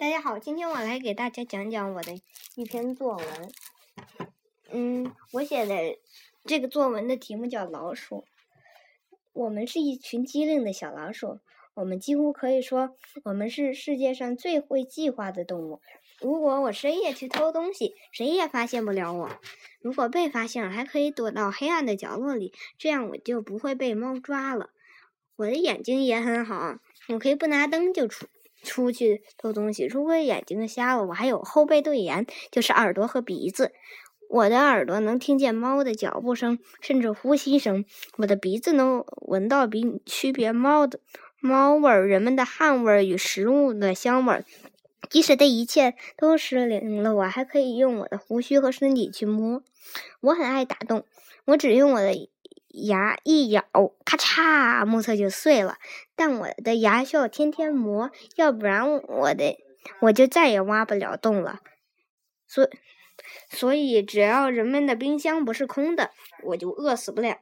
大家好，今天我来给大家讲讲我的一篇作文。嗯，我写的这个作文的题目叫《老鼠》。我们是一群机灵的小老鼠，我们几乎可以说，我们是世界上最会计划的动物。如果我深夜去偷东西，谁也发现不了我；如果被发现了，还可以躲到黑暗的角落里，这样我就不会被猫抓了。我的眼睛也很好，我可以不拿灯就出。出去偷东西，如果眼睛瞎了，我还有后背对眼，就是耳朵和鼻子。我的耳朵能听见猫的脚步声，甚至呼吸声；我的鼻子能闻到比区别猫的猫味儿、人们的汗味儿与食物的香味儿。即使这一切都失灵了，我还可以用我的胡须和身体去摸。我很爱打洞，我只用我的。牙一咬，咔嚓，木头就碎了。但我的牙需要天天磨，要不然我的我就再也挖不了洞了。所所以，只要人们的冰箱不是空的，我就饿死不了。